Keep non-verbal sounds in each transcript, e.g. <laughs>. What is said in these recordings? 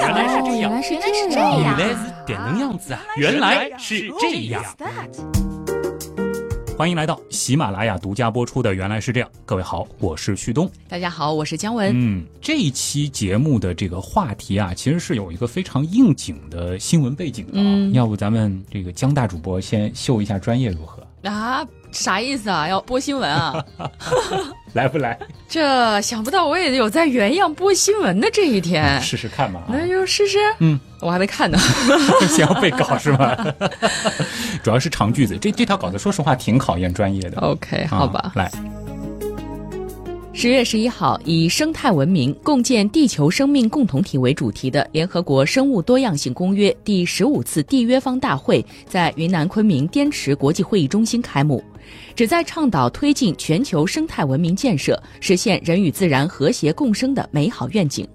原来是这样，原来是原来是这样，原来是点能样子啊！原来是这样。欢迎来到喜马拉雅独家播出的《原来是这样》，各位好，我是旭东。大家好，我是姜文。嗯，这一期节目的这个话题啊，其实是有一个非常应景的新闻背景的啊。嗯要不咱们这个姜大主播先秀一下专业如何？啊，啥意思啊？要播新闻啊？<laughs> 来不来？这想不到我也有在原样播新闻的这一天，试试看嘛。啊那就试试。嗯，我还没看呢。先要背稿是吗？<laughs> 主要是长句子，这这条稿子说实话挺考验专业的。OK，啊好吧。来，十月十一号，以“生态文明共建地球生命共同体”为主题的联合国生物多样性公约第十五次缔约方大会在云南昆明滇池国际会议中心开幕，旨在倡导推进全球生态文明建设，实现人与自然和谐共生的美好愿景。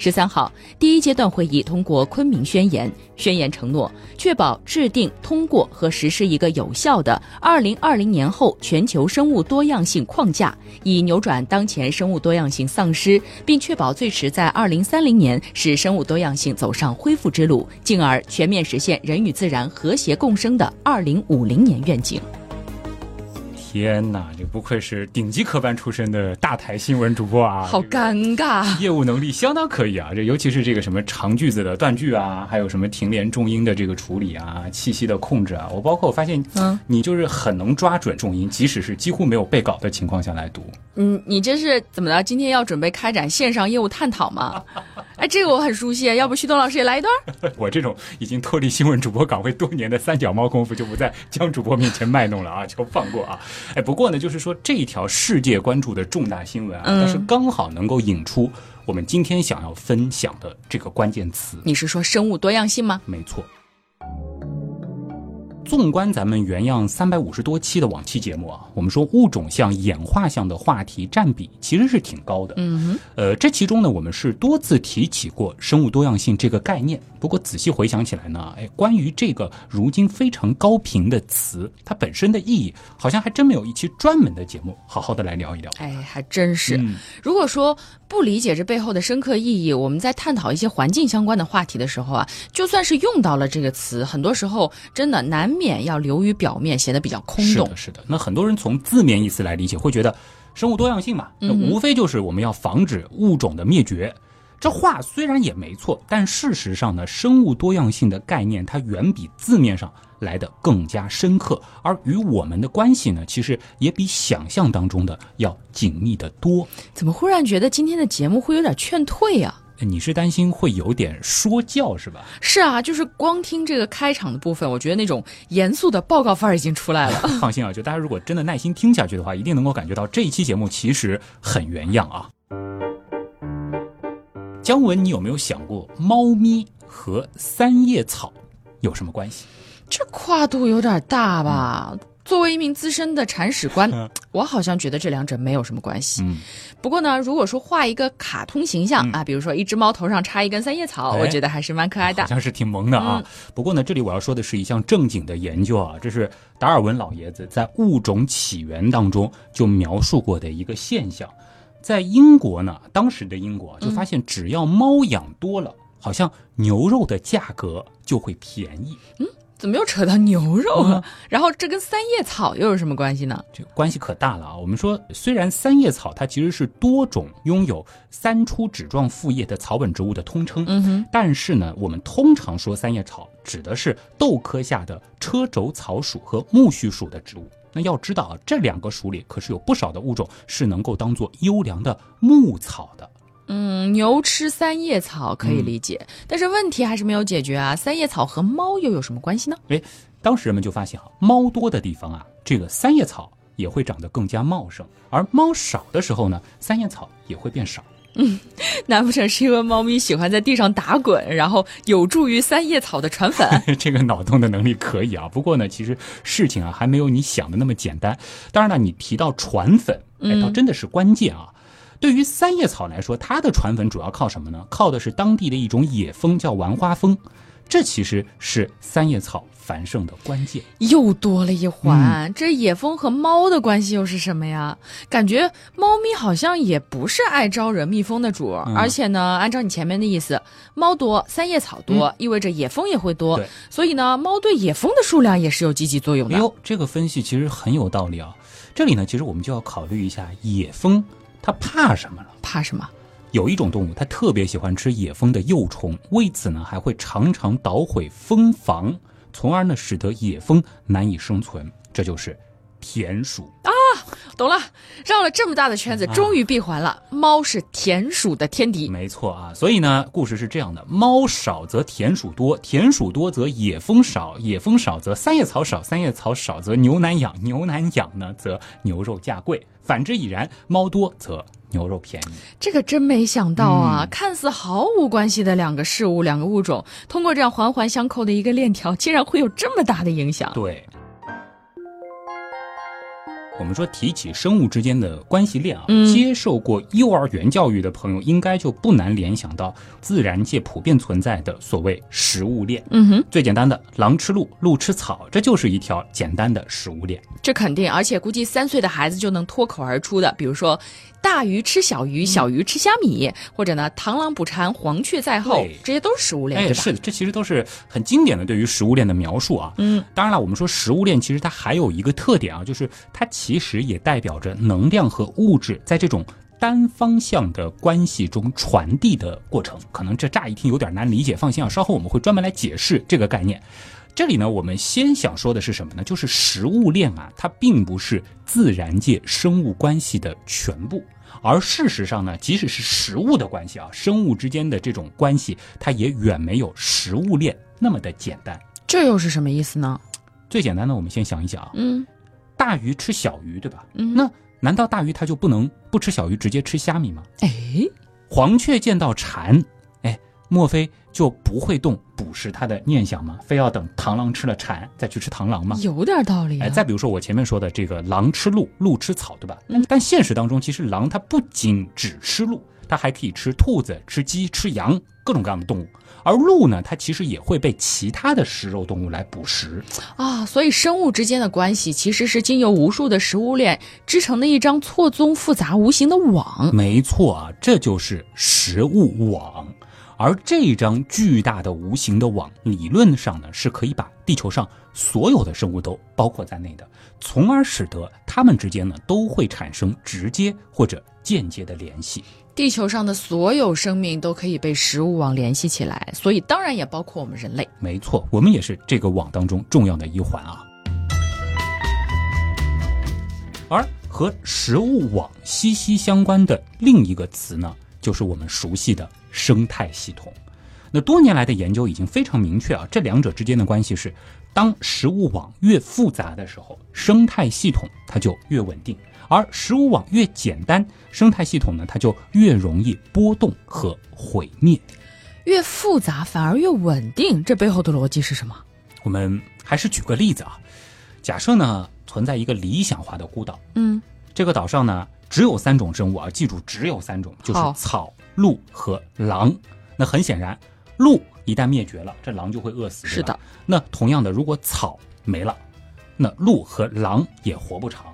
十三号，第一阶段会议通过《昆明宣言》，宣言承诺确保制定、通过和实施一个有效的二零二零年后全球生物多样性框架，以扭转当前生物多样性丧失，并确保最迟在二零三零年使生物多样性走上恢复之路，进而全面实现人与自然和谐共生的二零五零年愿景。天哪，这不愧是顶级科班出身的大台新闻主播啊！好尴尬。业务能力相当可以啊，这尤其是这个什么长句子的断句啊，还有什么停连重音的这个处理啊，气息的控制啊，我包括我发现，嗯，你就是很能抓准重音，即使是几乎没有背稿的情况下来读。嗯，你这是怎么了？今天要准备开展线上业务探讨吗？<laughs> 哎，这个我很熟悉，要不旭东老师也来一段？<laughs> 我这种已经脱离新闻主播岗位多年的三脚猫功夫，就不在江主播面前卖弄了啊，就放过啊！哎，不过呢，就是说这一条世界关注的重大新闻啊，嗯但是刚好能够引出我们今天想要分享的这个关键词。你是说生物多样性吗？没错。纵观咱们原样三百五十多期的往期节目啊，我们说物种向演化向的话题占比其实是挺高的。嗯哼，呃，这其中呢，我们是多次提起过生物多样性这个概念。不过仔细回想起来呢，哎，关于这个如今非常高频的词，它本身的意义，好像还真没有一期专门的节目好好的来聊一聊。哎，还真是。嗯如果说不理解这背后的深刻意义，我们在探讨一些环境相关的话题的时候啊，就算是用到了这个词，很多时候真的难免要流于表面，显得比较空洞是的，。是的。那很多人从字面意思来理解，会觉得生物多样性嘛，那无非就是我们要防止物种的灭绝。这话虽然也没错，但事实上呢，生物多样性的概念它远比字面上来的更加深刻，而与我们的关系呢，其实也比想象当中的要紧密的多。怎么忽然觉得今天的节目会有点劝退啊？你是担心会有点说教是吧？是啊，就是光听这个开场的部分，我觉得那种严肃的报告范儿已经出来了。<laughs> 放心啊，就大家如果真的耐心听下去的话，一定能够感觉到这一期节目其实很原样啊。姜文，你有没有想过猫咪和三叶草有什么关系？这跨度有点大吧？作为一名资深的铲屎官，我好像觉得这两者没有什么关系。嗯，不过呢，如果说画一个卡通形象、嗯啊，比如说一只猫头上插一根三叶草，哎我觉得还是蛮可爱的好。像是挺萌的啊。不过呢，这里我要说的是一项正经的研究啊，这是达尔文老爷子在《物种起源》当中就描述过的一个现象。在英国呢，当时的英国就发现，只要猫养多了，好像牛肉的价格就会便宜。怎么又扯到牛肉了？然后这跟三叶草又有什么关系呢？这个关系可大了啊！我们说，虽然三叶草它其实是多种拥有三出指状复叶的草本植物的通称，嗯哼，但是呢，我们通常说三叶草指的是豆科下的车轴草属和苜蓿属的植物。那要知道啊，这两个属里可是有不少的物种是能够当做优良的牧草的。嗯，牛吃三叶草可以理解，但是问题还是没有解决啊。三叶草和猫又有什么关系呢？哎，当时人们就发现啊，猫多的地方啊，这个三叶草也会长得更加茂盛；而猫少的时候呢，三叶草也会变少。嗯 <laughs> 难不成是因为猫咪喜欢在地上打滚，然后有助于三叶草的传粉？<laughs> 这个脑洞的能力可以啊，不过呢，其实事情啊还没有你想的那么简单。当然了，你提到传粉，哎，倒真的是关键啊。对于三叶草来说，它的传粉主要靠什么呢？靠的是当地的一种野蜂，叫玩花蜂。这其实是三叶草繁盛的关键。又多了一环，这野蜂和猫的关系又是什么呀？感觉猫咪好像也不是爱招惹蜜蜂的主儿，而且呢，按照你前面的意思，猫多，三叶草多，意味着野蜂也会多。所以呢，猫对野蜂的数量也是有积极作用的。哎呦，这个分析其实很有道理啊。这里呢，其实我们就要考虑一下野蜂它怕什么了。怕什么？有一种动物，它特别喜欢吃野蜂的幼虫，为此呢，还会常常捣毁蜂房，从而呢，使得野蜂难以生存。这就是田鼠。懂了，绕了这么大的圈子，终于闭环了。猫是田鼠的天敌。没错啊，所以呢，故事是这样的：猫少则田鼠多，田鼠多则野蜂少，野蜂少则三叶草少，三叶草少则牛难养，牛难养呢则牛肉价贵，反之亦然。猫多则牛肉便宜。这个真没想到啊！嗯看似毫无关系的两个事物、两个物种，通过这样环环相扣的一个链条，竟然会有这么大的影响。对。我们说提起生物之间的关系链啊，嗯接受过幼儿园教育的朋友应该就不难联想到自然界普遍存在的所谓食物链。嗯哼，最简单的，狼吃鹿，鹿吃草，这就是一条简单的食物链。这肯定，而且估计三岁的孩子就能脱口而出的，比如说大鱼吃小鱼，小鱼吃虾米，或者呢螳螂捕蝉，黄雀在后，这些都是食物链，哎，对吧？是的，这其实都是很经典的对于食物链的描述啊。嗯，当然了，我们说食物链其实它还有一个特点啊，就是它其实也代表着能量和物质在这种单方向的关系中传递的过程。可能这乍一听有点难理解，放心啊，稍后我们会专门来解释这个概念。这里呢，我们先想说的是什么呢？就是食物链啊，它并不是自然界生物关系的全部。而事实上呢，即使是食物的关系啊，生物之间的这种关系，它也远没有食物链那么的简单。这又是什么意思呢？最简单的，我们先想一想啊，嗯大鱼吃小鱼，对吧？嗯，那难道大鱼它就不能不吃小鱼，直接吃虾米吗？哎，黄雀见到蝉，哎，莫非就不会动捕食它的念想吗？非要等螳螂吃了蝉再去吃螳螂吗？有点道理、啊。哎，再比如说我前面说的这个狼吃鹿，鹿吃草，对吧？嗯但现实当中，其实狼它不仅只吃鹿，它还可以吃兔子、吃鸡、吃羊，各种各样的动物。而鹿呢，它其实也会被其他的食肉动物来捕食。啊，所以生物之间的关系其实是经由无数的食物链织成的一张错综复杂、无形的网。没错啊，这就是食物网。而这张巨大的无形的网，理论上呢是可以把地球上所有的生物都包括在内的，从而使得它们之间呢都会产生直接或者间接的联系。地球上的所有生命都可以被食物网联系起来，所以当然也包括我们人类。没错，我们也是这个网当中重要的一环啊。而和食物网息息相关的另一个词呢，就是我们熟悉的生态系统。那多年来的研究已经非常明确啊，这两者之间的关系是，当食物网越复杂的时候，生态系统它就越稳定；而食物网越简单，生态系统呢它就越容易波动和毁灭。越复杂反而越稳定，这背后的逻辑是什么？我们还是举个例子啊，假设呢存在一个理想化的孤岛，嗯，这个岛上呢只有三种生物啊，记住只有三种，就是草、鹿和狼。那很显然，鹿一旦灭绝了，这狼就会饿死。是的。那同样的，如果草没了，那鹿和狼也活不长。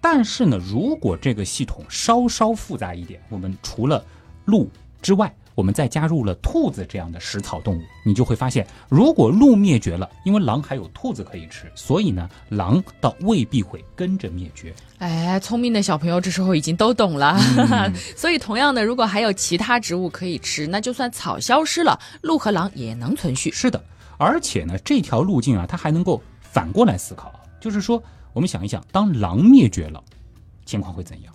但是呢，如果这个系统稍稍复杂一点，我们除了鹿之外，我们再加入了兔子这样的食草动物，你就会发现，如果鹿灭绝了，因为狼还有兔子可以吃，所以呢，狼倒未必会跟着灭绝。哎，聪明的小朋友这时候已经都懂了。<laughs> 所以，同样的，如果还有其他植物可以吃，那就算草消失了，鹿和狼也能存续。是的，而且呢，这条路径啊，它还能够反过来思考，就是说，我们想一想，当狼灭绝了，情况会怎样？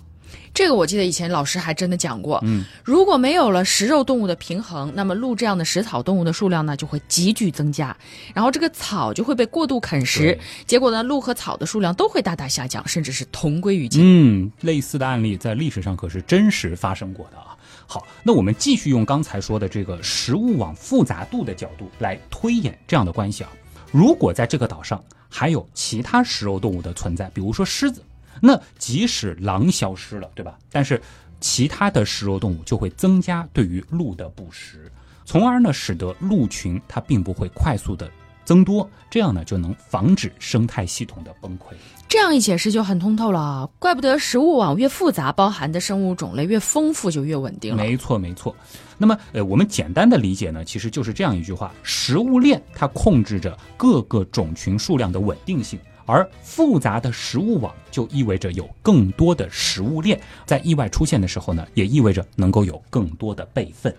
这个我记得以前老师还真的讲过。嗯，如果没有了食肉动物的平衡，那么鹿这样的食草动物的数量呢就会急剧增加，然后这个草就会被过度啃食，结果呢，鹿和草的数量都会大大下降，甚至是同归于尽。嗯，类似的案例在历史上可是真实发生过的啊。好，那我们继续用刚才说的这个食物网复杂度的角度来推演这样的关系啊。如果在这个岛上还有其他食肉动物的存在，比如说狮子，那即使狼消失了，对吧？但是其他的食肉动物就会增加对于鹿的捕食。从而呢使得鹿群它并不会快速的增多，这样呢就能防止生态系统的崩溃。这样一解释就很通透了，怪不得食物网越复杂，包含的生物种类越丰富，就越稳定了。没错，没错。那么，呃，我们简单的理解呢，其实就是这样一句话：食物链它控制着各个种群数量的稳定性，而复杂的食物网就意味着有更多的食物链，在意外出现的时候呢，也意味着能够有更多的备份。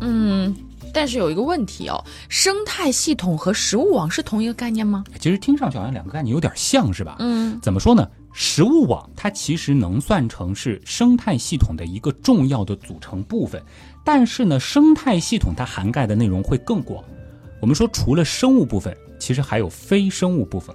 嗯。但是有一个问题哦，生态系统和食物网是同一个概念吗？其实听上去好像两个概念有点像是吧？嗯，怎么说呢？食物网它其实能算成是生态系统的一个重要的组成部分，但是呢，生态系统它涵盖的内容会更广。我们说除了生物部分，其实还有非生物部分，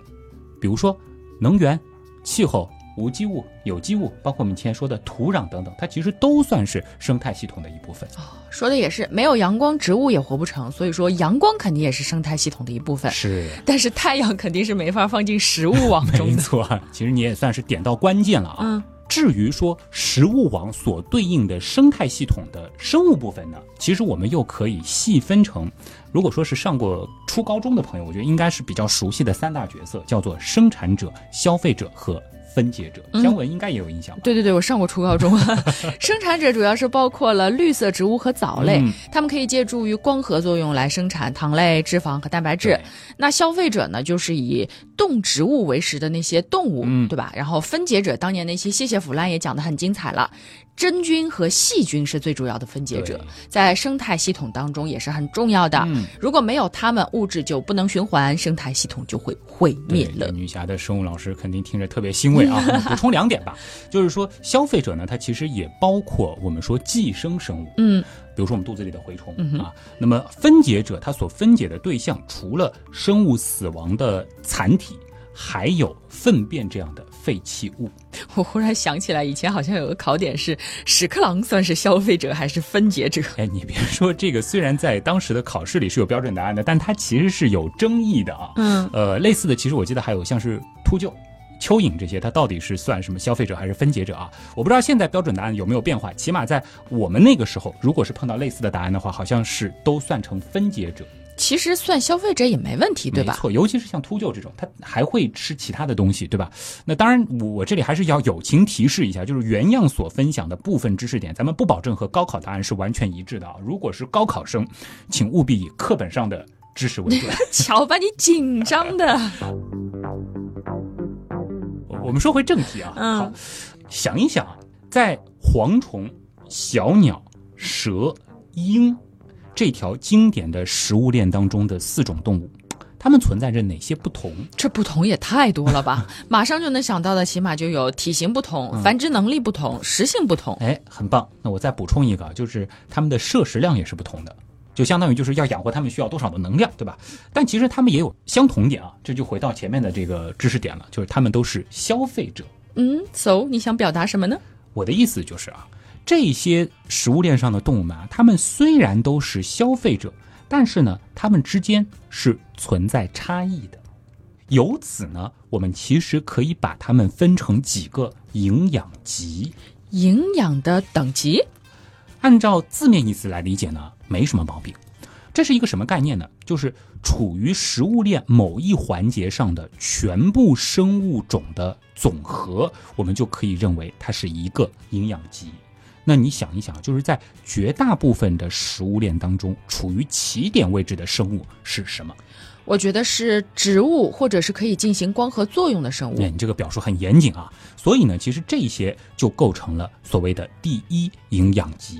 比如说能源、气候。无机物、有机物，包括我们前说的土壤等等，它其实都算是生态系统的一部分。哦，说的也是，没有阳光，植物也活不成。所以说，阳光肯定也是生态系统的一部分。是，但是太阳肯定是没法放进食物网中的。<laughs> 没错，其实你也算是点到关键了啊。嗯。至于说食物网所对应的生态系统的生物部分呢，其实我们又可以细分成，如果说是上过初高中的朋友，我觉得应该是比较熟悉的三大角色，叫做生产者、消费者和。分解者，姜文应该也有印象。对对对，我上过初高中。<laughs> 生产者主要是包括了绿色植物和藻类，它们可以借助于光合作用来生产糖类、脂肪和蛋白质。那消费者呢，就是以动植物为食的那些动物，对吧？然后分解者，当年那些谢谢腐烂也讲得很精彩了。真菌和细菌是最主要的分解者，在生态系统当中也是很重要的。如果没有它们，物质就不能循环，生态系统就会毁灭了。女侠的生物老师肯定听着特别欣慰啊！<laughs> 补充两点吧，就是说消费者呢，它其实也包括我们说寄生生物，嗯，比如说我们肚子里的蛔虫啊。那么分解者，它所分解的对象除了生物死亡的残体。还有粪便这样的废弃物，<laughs> 我忽然想起来，以前好像有个考点是屎壳郎算是消费者还是分解者？哎，你别说这个，虽然在当时的考试里是有标准答案的，但它其实是有争议的啊。嗯，呃，类似的，其实我记得还有像是秃鹫、蚯蚓这些，它到底是算什么消费者还是分解者啊？我不知道现在标准答案有没有变化，起码在我们那个时候，如果是碰到类似的答案的话，好像是都算成分解者。其实算消费者也没问题，对吧？没错，尤其是像秃鹫这种，它还会吃其他的东西，对吧？那当然，我这里还是要友情提示一下，就是原样所分享的部分知识点，咱们不保证和高考答案是完全一致的啊。如果是高考生，请务必以课本上的知识为准。瞧把你紧张的。<laughs> 我们说回正题啊，好，想一想，在蝗虫、小鸟、蛇、鹰。这条经典的食物链当中的四种动物，<tsk> 它们存在着哪些不同？这不同也太多了吧！<laughs> 马上就能想到的，起码就有体型不同、繁殖能力不同、食性不同。哎，很棒！那我再补充一个，就是它们的摄食量也是不同的，就相当于就是要养活它们需要多少的能量，对吧？但其实它们也有相同点啊，这就回到前面的这个知识点了，就是它们都是消费者。嗯，so 你想表达什么呢？我的意思就是啊。这些食物链上的动物们啊，它们虽然都是消费者，但是呢，它们之间是存在差异的。由此呢，我们其实可以把它们分成几个营养级。营养的等级，按照字面意思来理解呢，没什么毛病。这是一个什么概念呢？就是处于食物链某一环节上的全部生物种的总和，我们就可以认为它是一个营养级。那你想一想，就是在绝大部分的食物链当中，处于起点位置的生物是什么？我觉得是植物，或者是可以进行光合作用的生物。你这个表述很严谨啊。所以呢，其实这些就构成了所谓的第一营养级。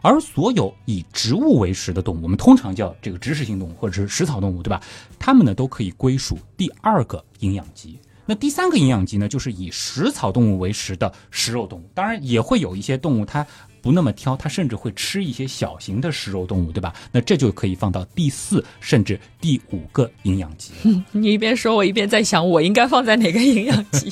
而所有以植物为食的动物，我们通常叫这个植食性动物或者是食草动物，对吧？它们呢都可以归属第二个营养级。那第三个营养级呢，就是以食草动物为食的食肉动物。当然，也会有一些动物它不那么挑，它甚至会吃一些小型的食肉动物，对吧？那这就可以放到第四甚至第五个营养级。<laughs> 你一边说，我一边在想，我应该放在哪个营养级？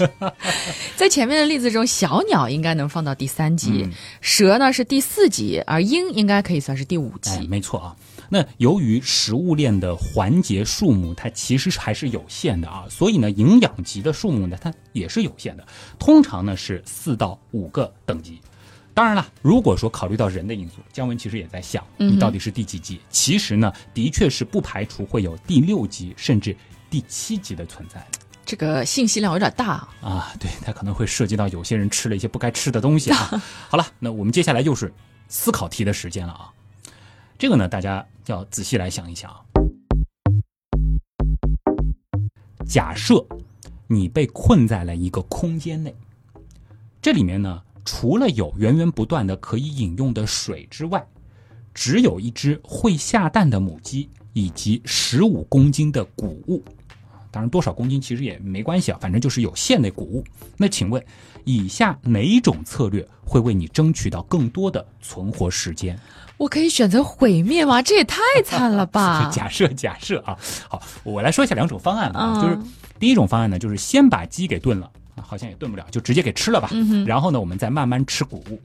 <laughs> 在前面的例子中，小鸟应该能放到第三级，蛇呢是第四级，而鹰应该可以算是第五级。没错啊。那由于食物链的环节数目它其实还是有限的啊，所以呢，营养级的数目呢它也是有限的，通常呢是四到五个等级。当然了，如果说考虑到人的因素，姜文其实也在想，你到底是第几级？其实呢，的确是不排除会有第六级甚至第七级的存在。这个信息量有点大啊，对，它可能会涉及到有些人吃了一些不该吃的东西啊。<laughs> 好了，那我们接下来又是思考题的时间了啊。这个呢，大家要仔细来想一想啊。假设你被困在了一个空间内，这里面呢，除了有源源不断的可以饮用的水之外，只有一只会下蛋的母鸡以及十五公斤的谷物。当然，多少公斤其实也没关系啊，反正就是有限的谷物。那请问，以下哪种策略会为你争取到更多的存活时间？我可以选择毁灭吗？这也太惨了吧！<laughs> 假设假设啊，好，我来说一下两种方案啊，就是第一种方案呢，就是先把鸡给炖了，好像也炖不了，就直接给吃了吧。然后呢，我们再慢慢吃谷物。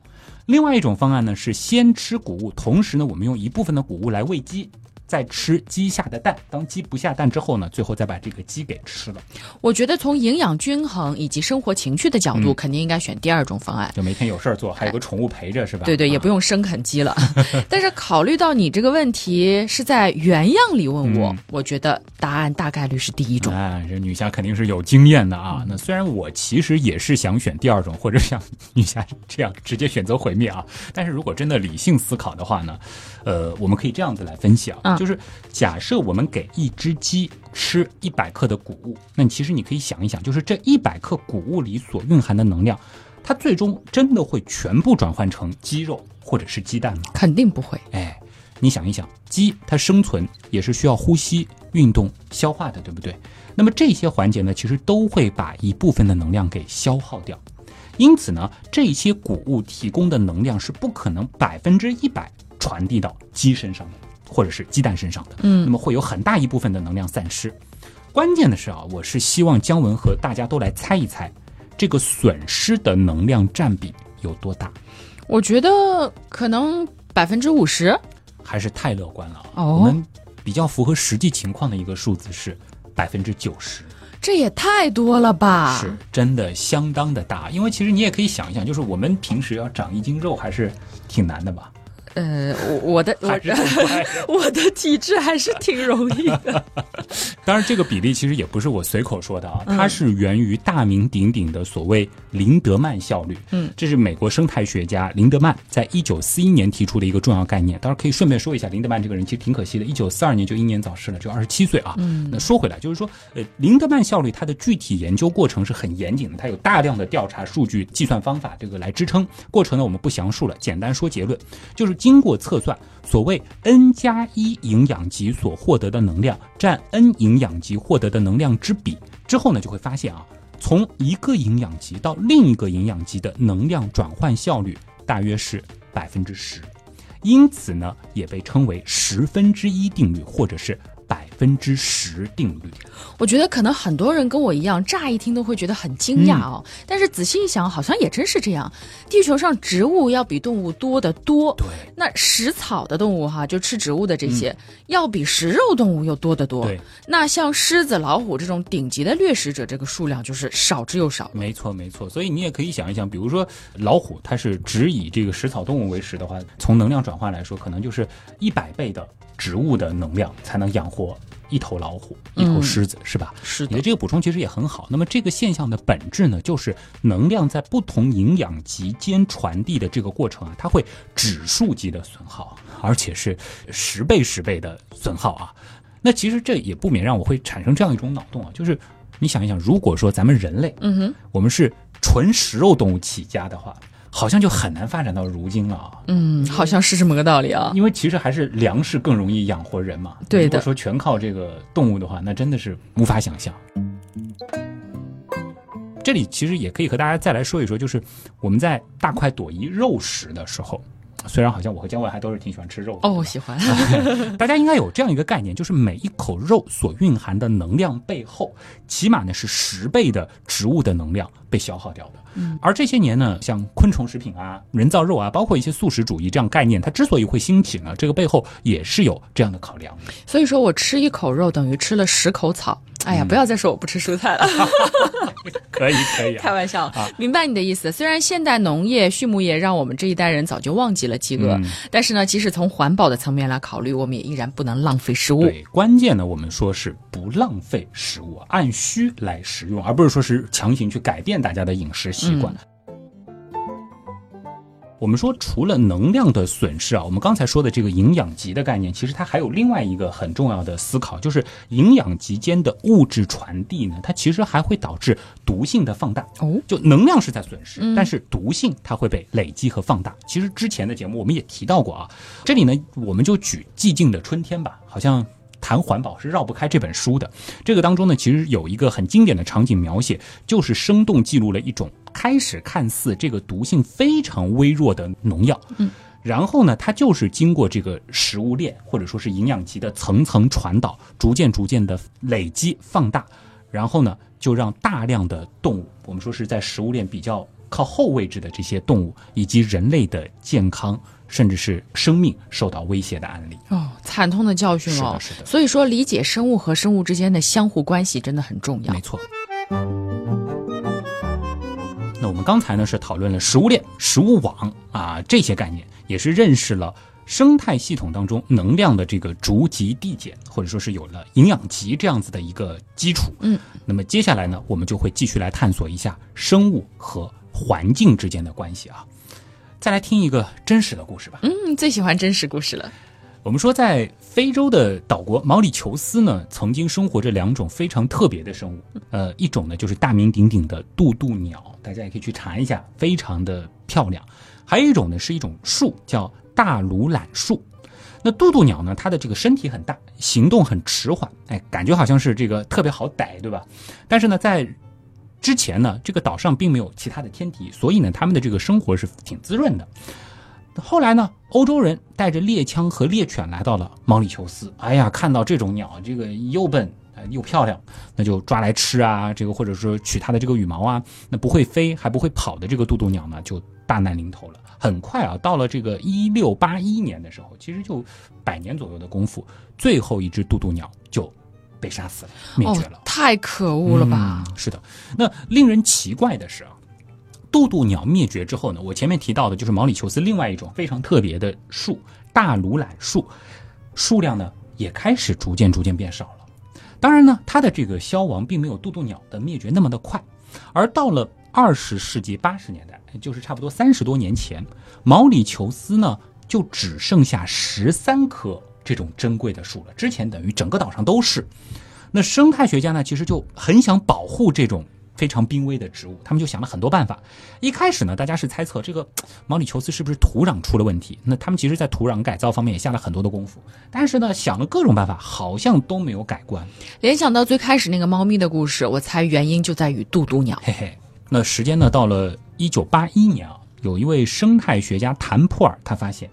另外一种方案呢，是先吃谷物，同时呢，我们用一部分的谷物来喂鸡。再吃鸡下的蛋，当鸡不下蛋之后呢，最后再把这个鸡给吃了。我觉得从营养均衡以及生活情趣的角度，肯定应该选第二种方案。就每天有事儿做，<laughs> 还有个宠物陪着，是吧？对对，也不用生啃鸡了。<laughs> 但是考虑到你这个问题是在原样里问我，我觉得答案大概率是第一种。啊，这女侠肯定是有经验的啊。那虽然我其实也是想选第二种，或者像女侠这样直接选择毁灭啊，但是如果真的理性思考的话呢，呃，我们可以这样子来分析啊。就是假设我们给一只鸡吃一百克的谷物，那其实你可以想一想，就是这一百克谷物里所蕴含的能量，它最终真的会全部转换成鸡肉或者是鸡蛋吗？肯定不会。哎，你想一想，鸡它生存也是需要呼吸、运动、消化的，对不对？那么这些环节呢，其实都会把一部分的能量给消耗掉。因此呢，这些谷物提供的能量是不可能百分之一百传递到鸡身上的。或者是鸡蛋身上的，嗯，那么会有很大一部分的能量散失。关键的是啊，我是希望姜文和大家都来猜一猜，这个损失的能量占比有多大？我觉得可能百分之五十，还是太乐观了。哦，我们比较符合实际情况的一个数字是百分之九十，这也太多了吧？是真的相当的大，因为其实你也可以想一想，就是我们平时要长一斤肉还是挺难的吧。呃，我我的我 <laughs> 我的体质还是挺容易的。<laughs> 当然，这个比例其实也不是我随口说的啊，它是源于大名鼎鼎的所谓林德曼效率。嗯，这是美国生态学家林德曼在一九四一年提出的一个重要概念。当然，可以顺便说一下，林德曼这个人其实挺可惜的，一九四二年就英年早逝了，只有二十七岁啊。嗯，那说回来，就是说，呃，林德曼效率它的具体研究过程是很严谨的，它有大量的调查数据、计算方法这个来支撑。过程呢，我们不详述了，简单说结论，就是。经过测算，所谓 n 加一营养级所获得的能量占 n 营养级获得的能量之比之后呢，就会发现啊，从一个营养级到另一个营养级的能量转换效率大约是百分之十，因此呢，也被称为十分之一定律，或者是。百分之十定律，我觉得可能很多人跟我一样，乍一听都会觉得很惊讶哦。但是仔细一想，好像也真是这样。地球上植物要比动物多得多，对。那食草的动物哈，就吃植物的这些，要比食肉动物又多得多。对。那像狮子、老虎这种顶级的掠食者，这个数量就是少之又少。没错，没错。所以你也可以想一想，比如说老虎，它是只以这个食草动物为食的话，从能量转换来说，可能就是一百倍的。植物的能量才能养活一头老虎、一头狮子，是吧？是的。你的这个补充其实也很好。那么这个现象的本质呢，就是能量在不同营养级间传递的这个过程啊，它会指数级的损耗，而且是十倍、十倍的损耗啊。那其实这也不免让我会产生这样一种脑洞啊，就是你想一想，如果说咱们人类，嗯哼，我们是纯食肉动物起家的话。好像就很难发展到如今了。嗯，好像是这么个道理啊。因为其实还是粮食更容易养活人嘛。对的。如果说全靠这个动物的话，那真的是无法想象。这里其实也可以和大家再来说一说，就是我们在大快朵颐肉食的时候，虽然好像我和姜文还都是挺喜欢吃肉的。哦，喜欢。<laughs> 大家应该有这样一个概念，就是每一口肉所蕴含的能量背后，起码呢是十倍的植物的能量。被消耗掉的。嗯，而这些年呢，像昆虫食品啊、人造肉啊，包括一些素食主义这样概念，它之所以会兴起呢，这个背后也是有这样的考量。所以说我吃一口肉等于吃了十口草。哎呀，不要再说我不吃蔬菜了。<laughs> 可以可以，开玩笑，明白你的意思。虽然现代农业、畜牧业让我们这一代人早就忘记了饥饿，但是呢，即使从环保的层面来考虑，我们也依然不能浪费食物。对，关键呢，我们说是不浪费食物，按需来食用，而不是说是强行去改变大家的饮食习惯。我们说，除了能量的损失啊，我们刚才说的这个营养级的概念，其实它还有另外一个很重要的思考，就是营养级间的物质传递呢，它其实还会导致毒性的放大。哦，就能量是在损失，但是毒性它会被累积和放大。其实之前的节目我们也提到过啊，这里呢，我们就举寂静的春天吧，好像。谈环保是绕不开这本书的。这个当中呢，其实有一个很经典的场景描写，就是生动记录了一种开始看似这个毒性非常微弱的农药。嗯，然后呢，它就是经过这个食物链或者说是营养级的层层传导，逐渐逐渐的累积放大，然后呢，就让大量的动物，我们说是在食物链比较靠后位置的这些动物以及人类的健康。甚至是生命受到威胁的案例哦，惨痛的教训哦。是的，是的。所以说，理解生物和生物之间的相互关系真的很重要。没错。那我们刚才呢是讨论了食物链、食物网啊这些概念，也是认识了生态系统当中能量的这个逐级递减，或者说是有了营养级这样子的一个基础。嗯。那么接下来呢，我们就会继续来探索一下生物和环境之间的关系啊。再来听一个真实的故事吧。嗯，最喜欢真实故事了。我们说，在非洲的岛国毛里求斯呢，曾经生活着两种非常特别的生物。呃，一种呢就是大名鼎鼎的渡渡鸟，大家也可以去查一下，非常的漂亮。还有一种呢是一种树，叫大鲁榄树。那渡渡鸟呢，它的这个身体很大，行动很迟缓，哎，感觉好像是这个特别好逮，对吧？但是呢，在之前呢，这个岛上并没有其他的天敌，所以呢，他们的这个生活是挺滋润的。后来呢，欧洲人带着猎枪和猎犬来到了毛里求斯。哎呀，看到这种鸟，这个又笨又漂亮，那就抓来吃啊。这个或者说取它的这个羽毛啊，那不会飞还不会跑的这个渡渡鸟呢，就大难临头了。很快啊，到了这个一六八一年的时候，其实就百年左右的功夫，最后一只渡渡鸟就。被杀死了，灭绝了，太可恶了吧！是的，那令人奇怪的是啊，渡渡鸟灭绝之后呢，我前面提到的就是毛里求斯另外一种非常特别的树——大鲁榄树，数量呢也开始逐渐逐渐变少了。当然呢，它的这个消亡并没有渡渡鸟的灭绝那么的快，而到了二十世纪八十年代，就是差不多三十多年前，毛里求斯呢就只剩下十三棵。这种珍贵的树了，之前等于整个岛上都是。那生态学家呢，其实就很想保护这种非常濒危的植物，他们就想了很多办法。一开始呢，大家是猜测这个毛里求斯是不是土壤出了问题。那他们其实，在土壤改造方面也下了很多的功夫，但是呢，想了各种办法，好像都没有改观。联想到最开始那个猫咪的故事，我猜原因就在于渡渡鸟。嘿嘿，那时间呢，到了一九八一年啊，有一位生态学家谭普尔，他发现。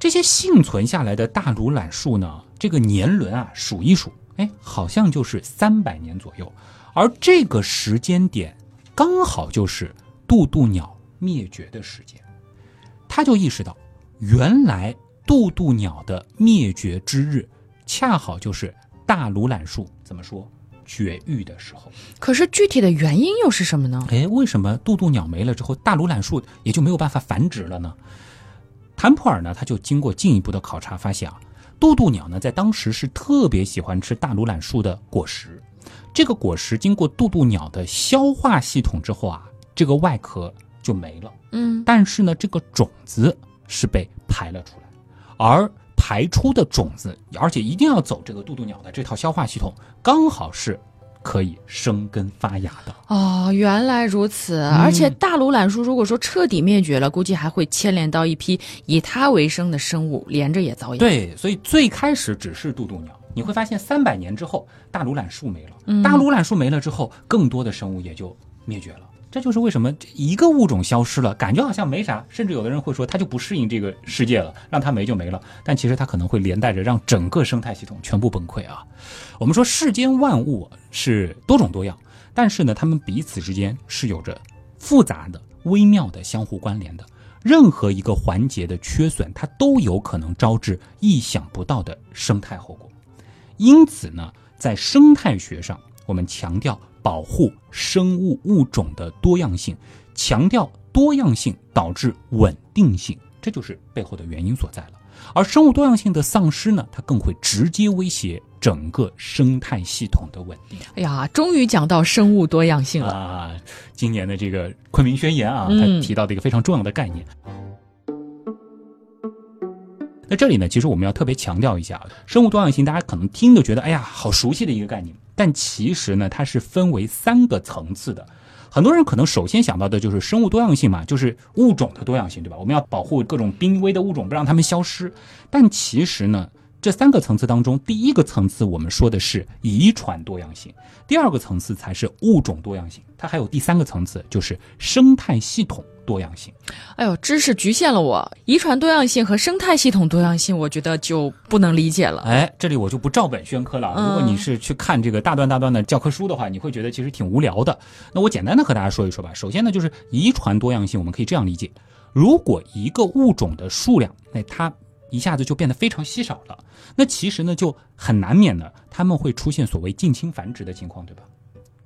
这些幸存下来的大鲁榄树呢，这个年轮啊，数一数，哎，好像就是三百年左右，而这个时间点刚好就是渡渡鸟灭绝的时间，他就意识到，原来渡渡鸟的灭绝之日，恰好就是大鲁榄树怎么说绝育的时候。可是具体的原因又是什么呢？哎，为什么渡渡鸟没了之后，大鲁榄树也就没有办法繁殖了呢？谭普尔呢，他就经过进一步的考察，发现啊，渡渡鸟呢在当时是特别喜欢吃大鲁榄树的果实。这个果实经过渡渡鸟的消化系统之后啊，这个外壳就没了。嗯，但是呢，这个种子是被排了出来，而排出的种子，而且一定要走这个渡渡鸟的这套消化系统，刚好是。可以生根发芽的哦，原来如此。而且大鲁懒树如果说彻底灭绝了，估计还会牵连到一批以它为生的生物，连着也遭殃。对，所以最开始只是渡渡鸟，你会发现三百年之后，大鲁懒树没了，大鲁懒树没了之后，更多的生物也就灭绝了。这就是为什么一个物种消失了，感觉好像没啥，甚至有的人会说它就不适应这个世界了，让它没就没了。但其实它可能会连带着让整个生态系统全部崩溃啊。我们说世间万物是多种多样，但是呢，它们彼此之间是有着复杂的、微妙的相互关联的。任何一个环节的缺损，它都有可能招致意想不到的生态后果。因此呢，在生态学上，我们强调保护生物物种的多样性，强调多样性导致稳定性，这就是背后的原因所在了。而生物多样性的丧失呢，它更会直接威胁整个生态系统的稳定。哎呀，终于讲到生物多样性了啊！今年的这个昆明宣言啊，它提到的一个非常重要的概念。那这里呢，其实我们要特别强调一下，生物多样性，大家可能听着觉得，哎呀，好熟悉的一个概念，但其实呢，它是分为三个层次的。很多人可能首先想到的就是生物多样性嘛，就是物种的多样性，对吧？我们要保护各种濒危的物种，不让它们消失。但其实呢，这三个层次当中，第一个层次我们说的是遗传多样性，第二个层次才是物种多样性，它还有第三个层次就是生态系统。多样性，哎呦，知识局限了我。遗传多样性和生态系统多样性，我觉得就不能理解了。哎，这里我就不照本宣科了。如果你是去看这个大段大段的教科书的话，你会觉得其实挺无聊的。那我简单的和大家说一说吧。首先呢，就是遗传多样性，我们可以这样理解：如果一个物种的数量，那它一下子就变得非常稀少了，那其实呢就很难免的，他们会出现所谓近亲繁殖的情况，对吧？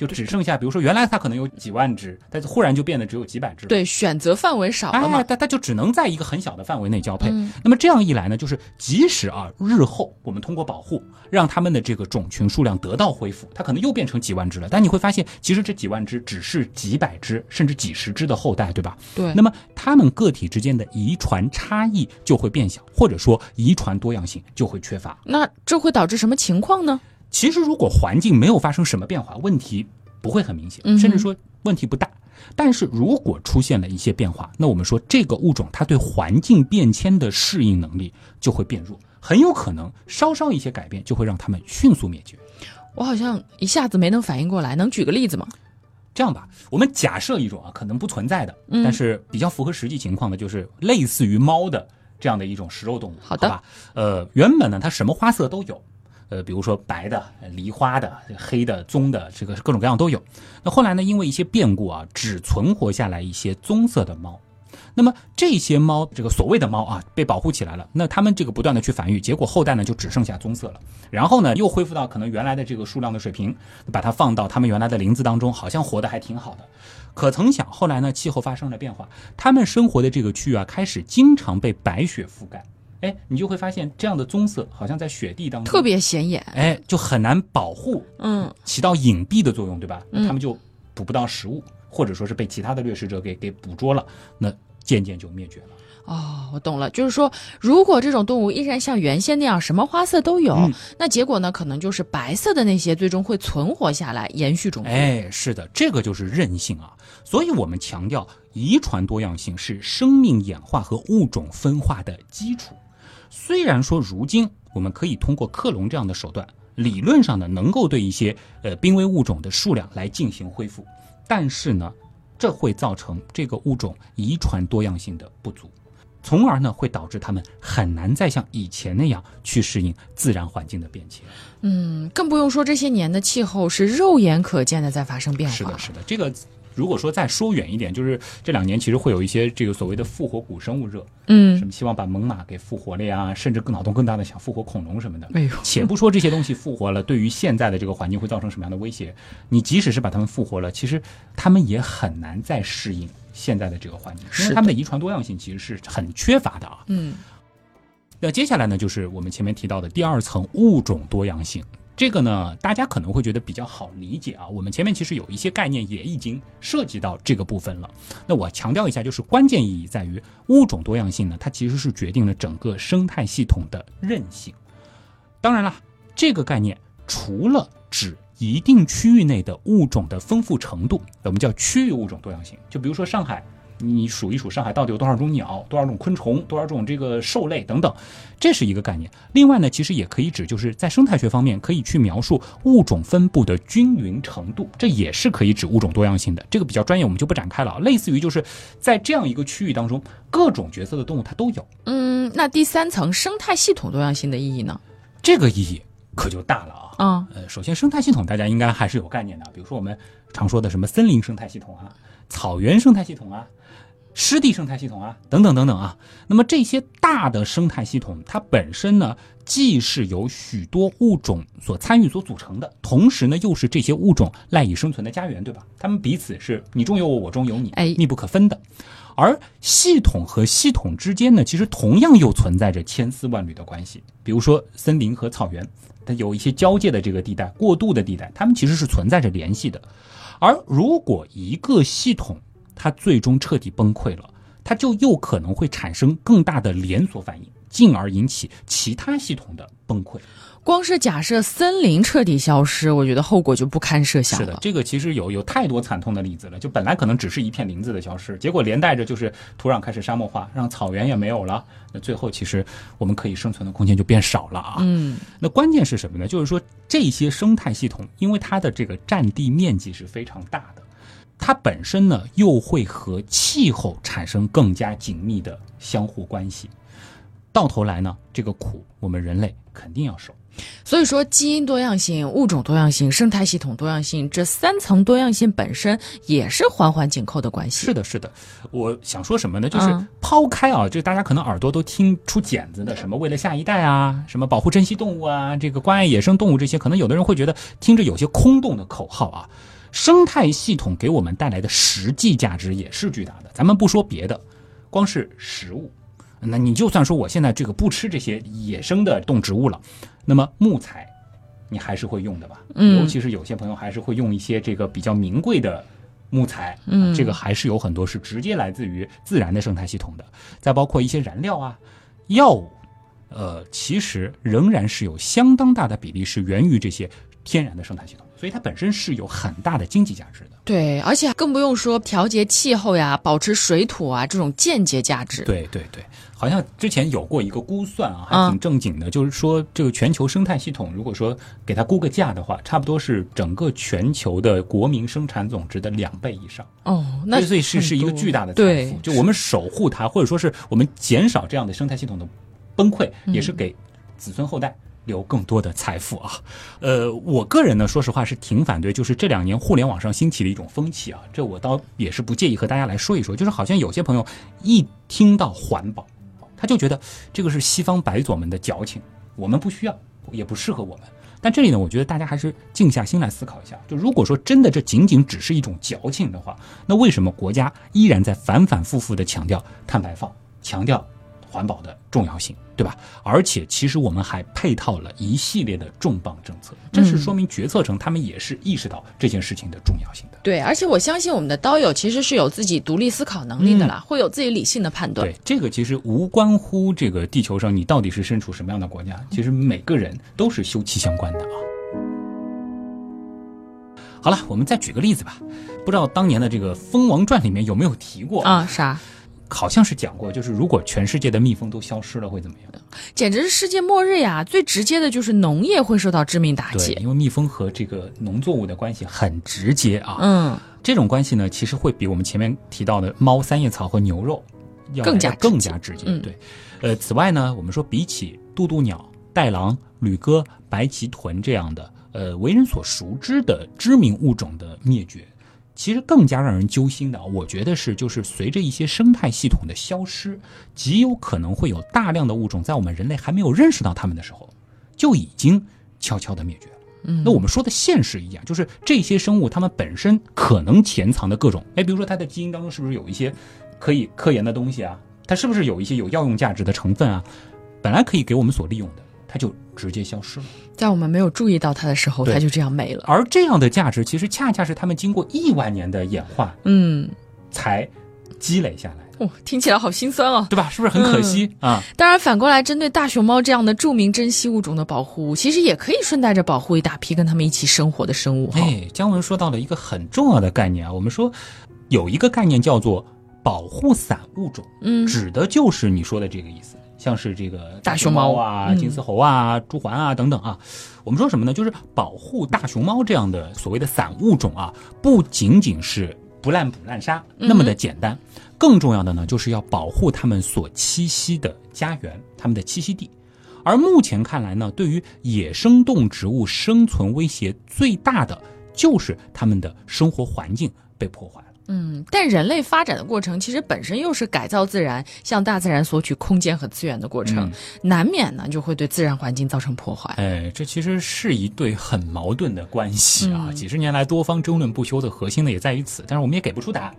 就只剩下，比如说原来它可能有几万只，但是忽然就变得只有几百只。对，选择范围少了嘛，它它就只能在一个很小的范围内交配。那么这样一来呢，就是即使啊日后我们通过保护让它们的这个种群数量得到恢复，它可能又变成几万只了。但你会发现，其实这几万只只是几百只甚至几十只的后代，对吧？对。那么它们个体之间的遗传差异就会变小，或者说遗传多样性就会缺乏。那这会导致什么情况呢？其实，如果环境没有发生什么变化，问题不会很明显，甚至说问题不大。但是如果出现了一些变化，那我们说这个物种它对环境变迁的适应能力就会变弱，很有可能稍稍一些改变就会让它们迅速灭绝。我好像一下子没能反应过来，能举个例子吗？这样吧，我们假设一种啊可能不存在的，但是比较符合实际情况的，就是类似于猫的这样的一种食肉动物。好的，吧？呃，原本呢它什么花色都有。呃，比如说白的、梨花的、黑的、棕的，这个各种各样都有。那后来呢，因为一些变故啊，只存活下来一些棕色的猫。那么这些猫，这个所谓的猫啊，被保护起来了。那它们这个不断的去繁育，结果后代呢就只剩下棕色了。然后呢，又恢复到可能原来的这个数量的水平，把它放到它们原来的林子当中，好像活得还挺好的。可曾想，后来呢，气候发生了变化，它们生活的这个区域啊，开始经常被白雪覆盖。哎，你就会发现这样的棕色好像在雪地当中特别显眼，哎，就很难保护，嗯，起到隐蔽的作用，对吧？那他们就捕不到食物，或者说是被其他的掠食者给给捕捉了，那渐渐就灭绝了。哦，我懂了，就是说，如果这种动物依然像原先那样什么花色都有，那结果呢，可能就是白色的那些最终会存活下来，延续种族。哎，是的，这个就是韧性啊。所以我们强调，遗传多样性是生命演化和物种分化的基础。虽然说如今我们可以通过克隆这样的手段，理论上呢能够对一些呃濒危物种的数量来进行恢复，但是呢，这会造成这个物种遗传多样性的不足，从而呢会导致它们很难再像以前那样去适应自然环境的变迁。嗯，更不用说这些年的气候是肉眼可见的在发生变化。是的，是的，这个。如果说再说远一点，就是这两年其实会有一些这个所谓的复活古生物热，嗯，什么希望把猛犸给复活了呀，甚至更脑洞更大的想复活恐龙什么的。哎呦，且不说这些东西复活了，对于现在的这个环境会造成什么样的威胁？你即使是把它们复活了，其实它们也很难再适应现在的这个环境，因为它们的遗传多样性其实是很缺乏的啊。嗯，那接下来呢，就是我们前面提到的第二层物种多样性。这个呢，大家可能会觉得比较好理解啊。我们前面其实有一些概念也已经涉及到这个部分了。那我强调一下，就是关键意义在于物种多样性呢，它其实是决定了整个生态系统的韧性。当然了，这个概念除了指一定区域内的物种的丰富程度，我们叫区域物种多样性。就比如说上海。你数一数上海到底有多少种鸟、多少种昆虫、多少种这个兽类等等，这是一个概念。另外呢，其实也可以指就是在生态学方面可以去描述物种分布的均匀程度，这也是可以指物种多样性的。这个比较专业，我们就不展开了。类似于就是在这样一个区域当中，各种角色的动物它都有。嗯，那第三层生态系统多样性的意义呢？这个意义可就大了啊。啊。呃，首先生态系统大家应该还是有概念的，比如说我们常说的什么森林生态系统啊、草原生态系统啊。湿地生态系统啊，等等等等啊。那么这些大的生态系统，它本身呢，既是由许多物种所参与所组成的，同时呢，又是这些物种赖以生存的家园，对吧？它们彼此是你中有我，我中有你，哎，密不可分的。而系统和系统之间呢，其实同样又存在着千丝万缕的关系。比如说森林和草原，它有一些交界的这个地带、过渡的地带，它们其实是存在着联系的。而如果一个系统，它最终彻底崩溃了，它就又可能会产生更大的连锁反应，进而引起其他系统的崩溃。光是假设森林彻底消失，我觉得后果就不堪设想了。是的，这个其实有有太多惨痛的例子了。就本来可能只是一片林子的消失，结果连带着就是土壤开始沙漠化，让草原也没有了。那最后其实我们可以生存的空间就变少了啊。嗯，那关键是什么呢？就是说这些生态系统，因为它的这个占地面积是非常大的。它本身呢，又会和气候产生更加紧密的相互关系，到头来呢，这个苦我们人类肯定要受。所以说，基因多样性、物种多样性、生态系统多样性这三层多样性本身也是环环紧扣的关系。是的，是的。我想说什么呢？就是抛开啊，这大家可能耳朵都听出茧子的，什么为了下一代啊，什么保护珍稀动物啊，这个关爱野生动物这些，可能有的人会觉得听着有些空洞的口号啊。生态系统给我们带来的实际价值也是巨大的。咱们不说别的，光是食物，那你就算说我现在这个不吃这些野生的动植物了，那么木材你还是会用的吧？嗯，尤其是有些朋友还是会用一些这个比较名贵的木材，嗯，这个还是有很多是直接来自于自然的生态系统的。再包括一些燃料啊、药物，呃，其实仍然是有相当大的比例是源于这些天然的生态系统。所以它本身是有很大的经济价值的，对，而且更不用说调节气候呀、保持水土啊这种间接价值。对对对，好像之前有过一个估算啊，还挺正经的，就是说这个全球生态系统，如果说给它估个价的话，差不多是整个全球的国民生产总值的两倍以上。哦，那所以是是一个巨大的财富。就我们守护它，或者说是我们减少这样的生态系统的崩溃，也是给子孙后代。留更多的财富啊，呃，我个人呢，说实话是挺反对，就是这两年互联网上兴起的一种风气啊，这我倒也是不介意和大家来说一说，就是好像有些朋友一听到环保，他就觉得这个是西方白左们的矫情，我们不需要，也不适合我们。但这里呢，我觉得大家还是静下心来思考一下，就如果说真的这仅仅只是一种矫情的话，那为什么国家依然在反反复复的强调碳排放，强调？环保的重要性，对吧？而且其实我们还配套了一系列的重磅政策，这是说明决策层他们也是意识到这件事情的重要性的。对，而且我相信我们的刀友其实是有自己独立思考能力的啦，会有自己理性的判断。对，这个其实无关乎这个地球上你到底是身处什么样的国家，其实每个人都是休戚相关的啊。好了，我们再举个例子吧，不知道当年的这个《蜂王传》里面有没有提过啊？啥？好像是讲过，就是如果全世界的蜜蜂都消失了，会怎么样？简直是世界末日呀！最直接的就是农业会受到致命打击，因为蜜蜂和这个农作物的关系很直接啊。嗯，这种关系呢，其实会比我们前面提到的猫、三叶草和牛肉要更加更加直接。对，呃，此外呢，我们说比起渡渡鸟、袋狼、旅鸽、白鳍豚这样的呃为人所熟知的知名物种的灭绝。其实更加让人揪心的，我觉得是，就是随着一些生态系统的消失，极有可能会有大量的物种在我们人类还没有认识到它们的时候，就已经悄悄的灭绝了。嗯，那我们说的现实一样，就是这些生物它们本身可能潜藏的各种，哎，比如说它的基因当中是不是有一些可以科研的东西啊？它是不是有一些有药用价值的成分啊？本来可以给我们所利用的。它就直接消失了，在我们没有注意到它的时候，它就这样没了。而这样的价值，其实恰恰是他们经过亿万年的演化，嗯，才积累下来。哦，听起来好心酸哦，对吧？是不是很可惜啊？当然，反过来针对大熊猫这样的著名珍稀物种的保护，其实也可以顺带着保护一大批跟它们一起生活的生物。哎，姜文说到了一个很重要的概念啊，我们说有一个概念叫做保护伞物种，嗯，指的就是你说的这个意思。像是这个大熊猫啊、金丝猴啊、朱鹮啊等等啊，我们说什么呢？就是保护大熊猫这样的所谓的散物种啊，不仅仅是不滥捕滥杀那么的简单，更重要的呢，就是要保护它们所栖息的家园、它们的栖息地。而目前看来呢，对于野生动植物生存威胁最大的，就是它们的生活环境被破坏了。嗯，但人类发展的过程其实本身又是改造自然、向大自然索取空间和资源的过程，难免呢就会对自然环境造成破坏。哎，这其实是一对很矛盾的关系啊！几十年来多方争论不休的核心呢也在于此，但是我们也给不出答案。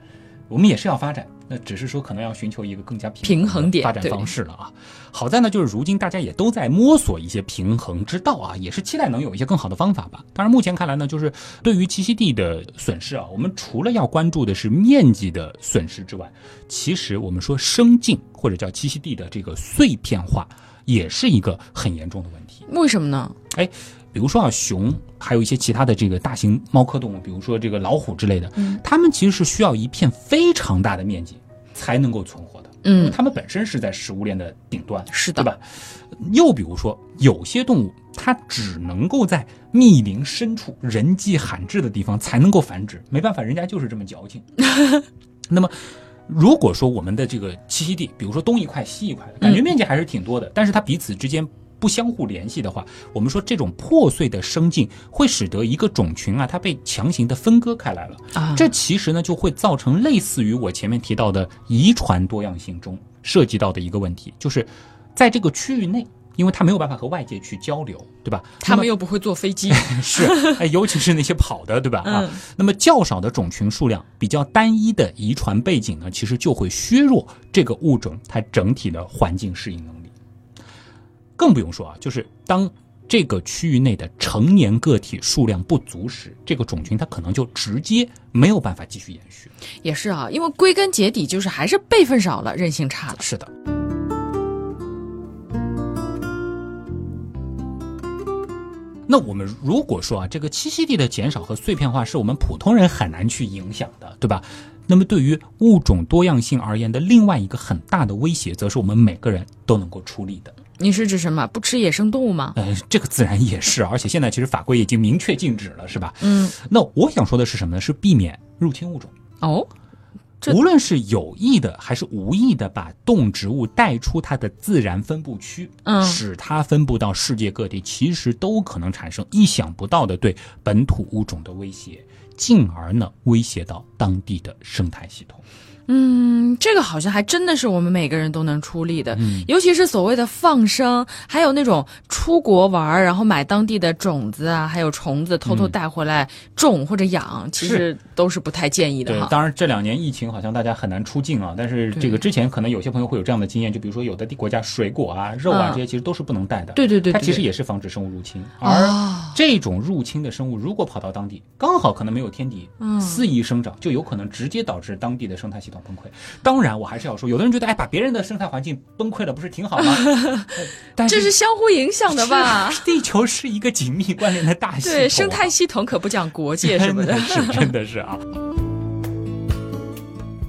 我们也是要发展，那只是说可能要寻求一个更加平衡点发展方式了啊。好在呢，就是如今大家也都在摸索一些平衡之道啊，也是期待能有一些更好的方法吧。当然，目前看来呢，就是对于栖息地的损失啊，我们除了要关注的是面积的损失之外，其实我们说生境或者叫栖息地的这个碎片化，也是一个很严重的问题。为什么呢？哎。比如说啊，熊，还有一些其他的这个大型猫科动物，比如说这个老虎之类的，它们其实是需要一片非常大的面积才能够存活的。嗯，它们本身是在食物链的顶端，是的，对吧？又比如说，有些动物它只能够在密林深处、人迹罕至的地方才能够繁殖，没办法，人家就是这么矫情。<laughs> 那么，如果说我们的这个栖息地，比如说东一块西一块，感觉面积还是挺多的，但是它彼此之间。不相互联系的话，我们说这种破碎的生境会使得一个种群啊，它被强行的分割开来了啊。这其实呢就会造成类似于我前面提到的遗传多样性中涉及到的一个问题，就是在这个区域内，因为它没有办法和外界去交流，对吧？他们又不会坐飞机，<laughs> 是，哎，尤其是那些跑的，对吧？啊，那么较少的种群数量，比较单一的遗传背景呢，其实就会削弱这个物种它整体的环境适应能力。更不用说啊，就是当这个区域内的成年个体数量不足时，这个种群它可能就直接没有办法继续延续。也是啊，因为归根结底就是还是辈分少了，韧性差了。是的。那我们如果说啊，这个栖息地的减少和碎片化是我们普通人很难去影响的，对吧？那么对于物种多样性而言的另外一个很大的威胁，则是我们每个人都能够出力的。你是指什么？不吃野生动物吗？呃，这个自然也是，而且现在其实法规已经明确禁止了，是吧？嗯。那我想说的是什么呢？是避免入侵物种。哦。无论是有意的还是无意的，把动植物带出它的自然分布区，嗯，使它分布到世界各地，其实都可能产生意想不到的对本土物种的威胁，进而呢威胁到当地的生态系统。嗯，这个好像还真的是我们每个人都能出力的，尤其是所谓的放生，还有那种出国玩然后买当地的种子啊，还有虫子偷偷带回来种或者养，其实都是不太建议的哈。当然这两年疫情好像大家很难出境啊，但是这个之前可能有些朋友会有这样的经验，就比如说有的国家水果啊、肉啊这些其实都是不能带的。对对对，它其实也是防止生物入侵。而这种入侵的生物如果跑到当地，刚好可能没有天敌，肆意生长，就有可能直接导致当地的生态系统。崩溃，当然我还是要说，有的人觉得，哎，把别人的生态环境崩溃了，不是挺好吗？<laughs> 但这是相互影响的吧？<laughs> 地球是一个紧密关联的大系统，对生态系统可不讲国界什么的，是 <laughs> 真的是啊。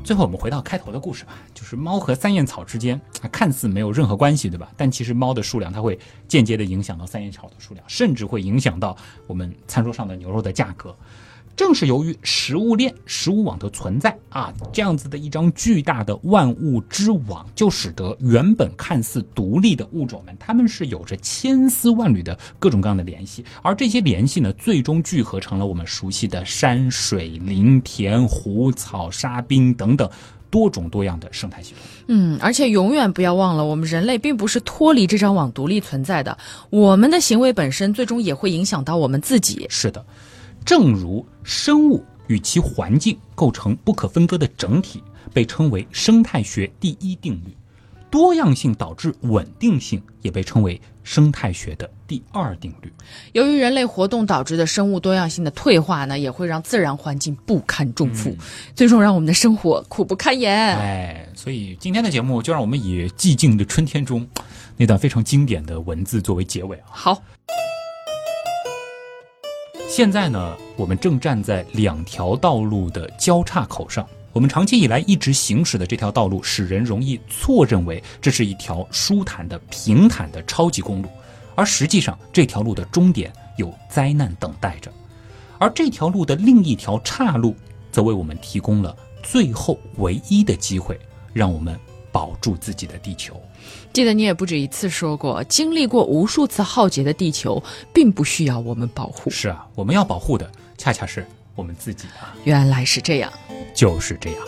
最后我们回到开头的故事吧，就是猫和三叶草之间看似没有任何关系，对吧？但其实猫的数量它会间接的影响到三叶草的数量，甚至会影响到我们餐桌上的牛肉的价格。正是由于食物链、食物网的存在啊，这样子的一张巨大的万物之网，就使得原本看似独立的物种们，它们是有着千丝万缕的各种各样的联系，而这些联系呢，最终聚合成了我们熟悉的山水林田湖草沙冰等等多种多样的生态系统。嗯，而且永远不要忘了，我们人类并不是脱离这张网独立存在的，我们的行为本身最终也会影响到我们自己。是的。正如生物与其环境构成不可分割的整体，被称为生态学第一定律；多样性导致稳定性，也被称为生态学的第二定律。由于人类活动导致的生物多样性的退化呢，也会让自然环境不堪重负，最终让我们的生活苦不堪言。哎，所以今天的节目就让我们以寂静的春天中那段非常经典的文字作为结尾啊。好。现在呢，我们正站在两条道路的交叉口上。我们长期以来一直行驶的这条道路，使人容易错认为这是一条舒坦的、平坦的超级公路，而实际上这条路的终点有灾难等待着。而这条路的另一条岔路，则为我们提供了最后唯一的机会，让我们。保住自己的地球。记得你也不止一次说过，经历过无数次浩劫的地球，并不需要我们保护。是啊，我们要保护的恰恰是我们自己啊。原来是这样，就是这样。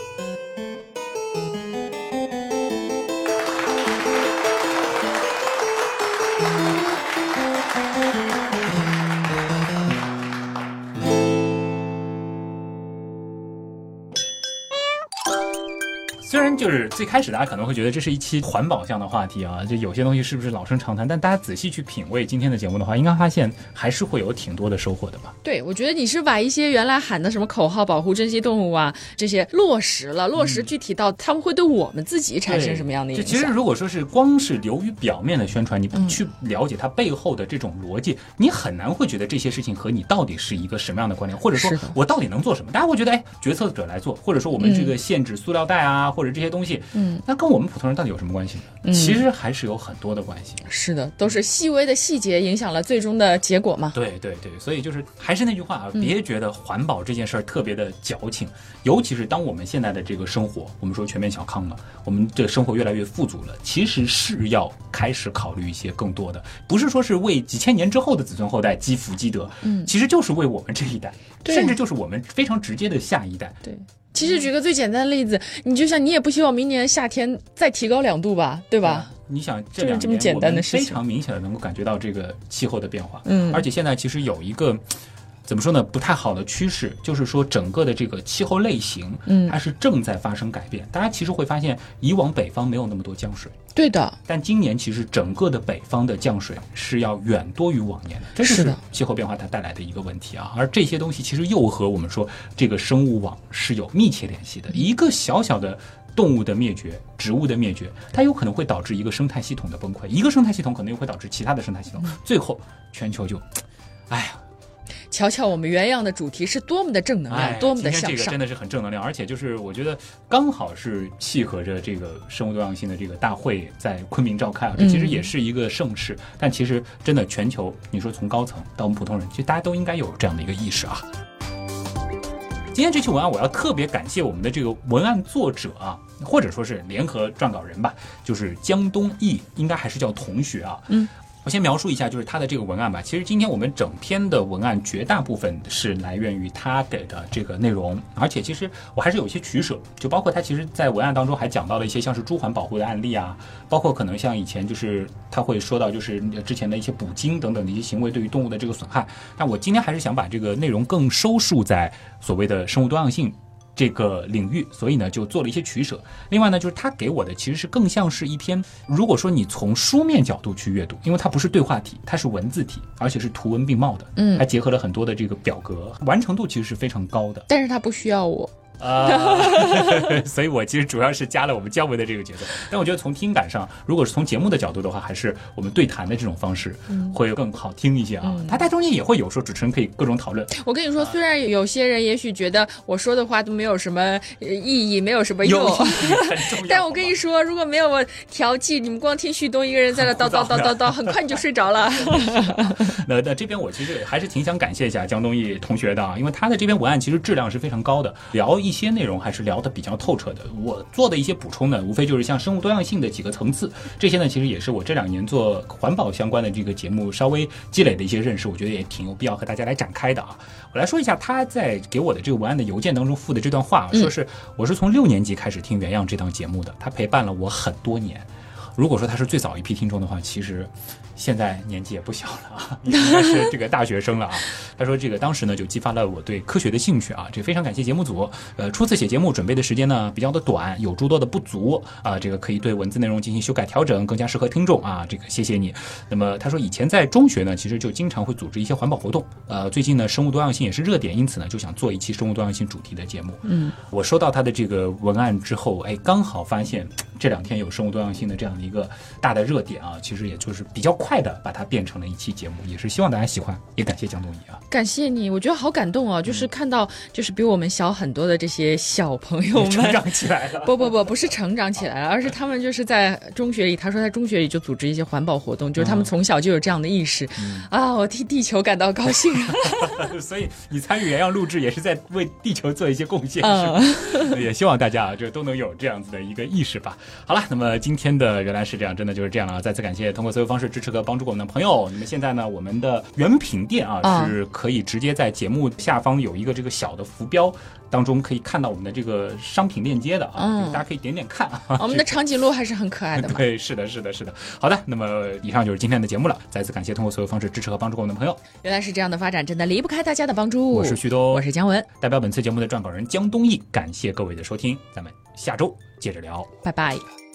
就是最开始大家可能会觉得这是一期环保向的话题啊，就有些东西是不是老生常谈？但大家仔细去品味今天的节目的话，应该发现还是会有挺多的收获的吧？对，我觉得你是把一些原来喊的什么口号，保护珍稀动物啊这些落实了，落实具体到他们会对我们自己产生什么样的影响？其实如果说是光是流于表面的宣传，你不去了解它背后的这种逻辑，你很难会觉得这些事情和你到底是一个什么样的关联，或者说我到底能做什么？大家会觉得，哎，决策者来做，或者说我们这个限制塑料袋啊，或者这些东西，嗯。那跟我们普通人到底有什么关系呢？其实还是有很多的关系。是的，都是细微的细节影响了最终的结果嘛。对对对，所以就是还是那句话啊，别觉得环保这件事儿特别的矫情，尤其是当我们现在的这个生活，我们说全面小康了，我们这生活越来越富足了，其实是要开始考虑一些更多的，不是说是为几千年之后的子孙后代积福积德，嗯，其实就是为我们这一代，甚至就是我们非常直接的下一代。对。其实举个最简单的例子，你就像你也不希望明年夏天再提高两度吧，对吧？你想这两年我们非常明显的能够感觉到这个气候的变化，嗯，而且现在其实有一个。怎么说呢？不太好的趋势就是说，整个的这个气候类型，嗯，它是正在发生改变。大家其实会发现，以往北方没有那么多降水，对的。但今年其实整个的北方的降水是要远多于往年的，这是气候变化它带来的一个问题啊。而这些东西其实又和我们说这个生物网是有密切联系的。一个小小的动物的灭绝、植物的灭绝，它有可能会导致一个生态系统的崩溃，一个生态系统可能又会导致其他的生态系统，最后全球就，哎呀。瞧瞧我们原样的主题是多么的正能量，多么的向上。这个真的是很正能量，而且就是我觉得刚好是契合着这个生物多样性的这个大会在昆明召开啊，这其实也是一个盛事。但其实真的全球，你说从高层到我们普通人，其实大家都应该有这样的一个意识啊。今天这期文案我要特别感谢我们的这个文案作者啊，或者说是联合撰稿人吧，就是江东义，应该还是叫同学啊。嗯。我先描述一下，就是他的这个文案吧。其实今天我们整篇的文案绝大部分是来源于他给的这个内容，而且其实我还是有一些取舍，就包括他其实在文案当中还讲到了一些像是猪环保护的案例啊，包括可能像以前就是他会说到就是之前的一些捕鲸等等的一些行为对于动物的这个损害。但我今天还是想把这个内容更收束在所谓的生物多样性。这个领域，所以呢就做了一些取舍。另外呢，就是他给我的其实是更像是一篇，如果说你从书面角度去阅读，因为它不是对话体，它是文字体，而且是图文并茂的，嗯，还结合了很多的这个表格，完成度其实是非常高的。但是它不需要我。啊，<laughs> 所以我其实主要是加了我们姜维的这个角色，但我觉得从听感上，如果是从节目的角度的话，还是我们对谈的这种方式会更好听一些啊。他在中间也会有说主持人可以各种讨论。我跟你说，虽然有些人也许觉得我说的话都没有什么意义，没有什么用，<laughs> 但我跟你说，如果没有我调剂，你们光听旭东一个人在那叨叨 <laughs> 叨叨叨，很快你就睡着了。那那这边我其实还是挺想感谢一下江东义同学的啊，因为他的这篇文案其实质量是非常高的，聊一。一些内容还是聊得比较透彻的。我做的一些补充呢，无非就是像生物多样性的几个层次，这些呢其实也是我这两年做环保相关的这个节目稍微积累的一些认识，我觉得也挺有必要和大家来展开的啊。我来说一下他在给我的这个文案的邮件当中附的这段话，说是我是从六年级开始听原样这档节目的，他陪伴了我很多年。如果说他是最早一批听众的话，其实。现在年纪也不小了啊，<laughs> 应该是这个大学生了啊。<laughs> 他说这个当时呢就激发了我对科学的兴趣啊。这非常感谢节目组。呃，初次写节目准备的时间呢比较的短，有诸多的不足啊。这个可以对文字内容进行修改调整，更加适合听众啊。这个谢谢你。那么他说以前在中学呢其实就经常会组织一些环保活动。呃，最近呢生物多样性也是热点，因此呢就想做一期生物多样性主题的节目。嗯，我收到他的这个文案之后，哎，刚好发现这两天有生物多样性的这样的一个大的热点啊，其实也就是比较快。的把它变成了一期节目，也是希望大家喜欢，也感谢江东怡啊，感谢你，我觉得好感动啊，就是看到就是比我们小很多的这些小朋友们成长起来了，<laughs> 不不不，不是成长起来了，而是他们就是在中学里，他说在中学里就组织一些环保活动，就是他们从小就有这样的意识。啊，我替地球感到高兴，<laughs> 所以你参与原样录制也是在为地球做一些贡献，是也希望大家啊，就都能有这样子的一个意识吧。好了，那么今天的原来是这样，真的就是这样了。再次感谢通过所有方式支持和帮助我们的朋友。那么现在呢，我们的原品店啊啊是可以直接在节目下方有一个这个小的浮标当中可以看到我们的这个商品链接的啊，嗯大家可以点点看啊。<laughs> 我们的长颈鹿还是很可爱的嘛。<laughs> 对，是的，是的，是的。好的，那么以上就是今天的节目了。再次感谢通过所有方式支持和帮助我们的朋友。原来是这样的发展，真的离不开大家的帮助。我是旭东，我是姜文，代表本次节目的撰稿人江东义，感谢各位的收听，咱们下周接着聊。拜拜。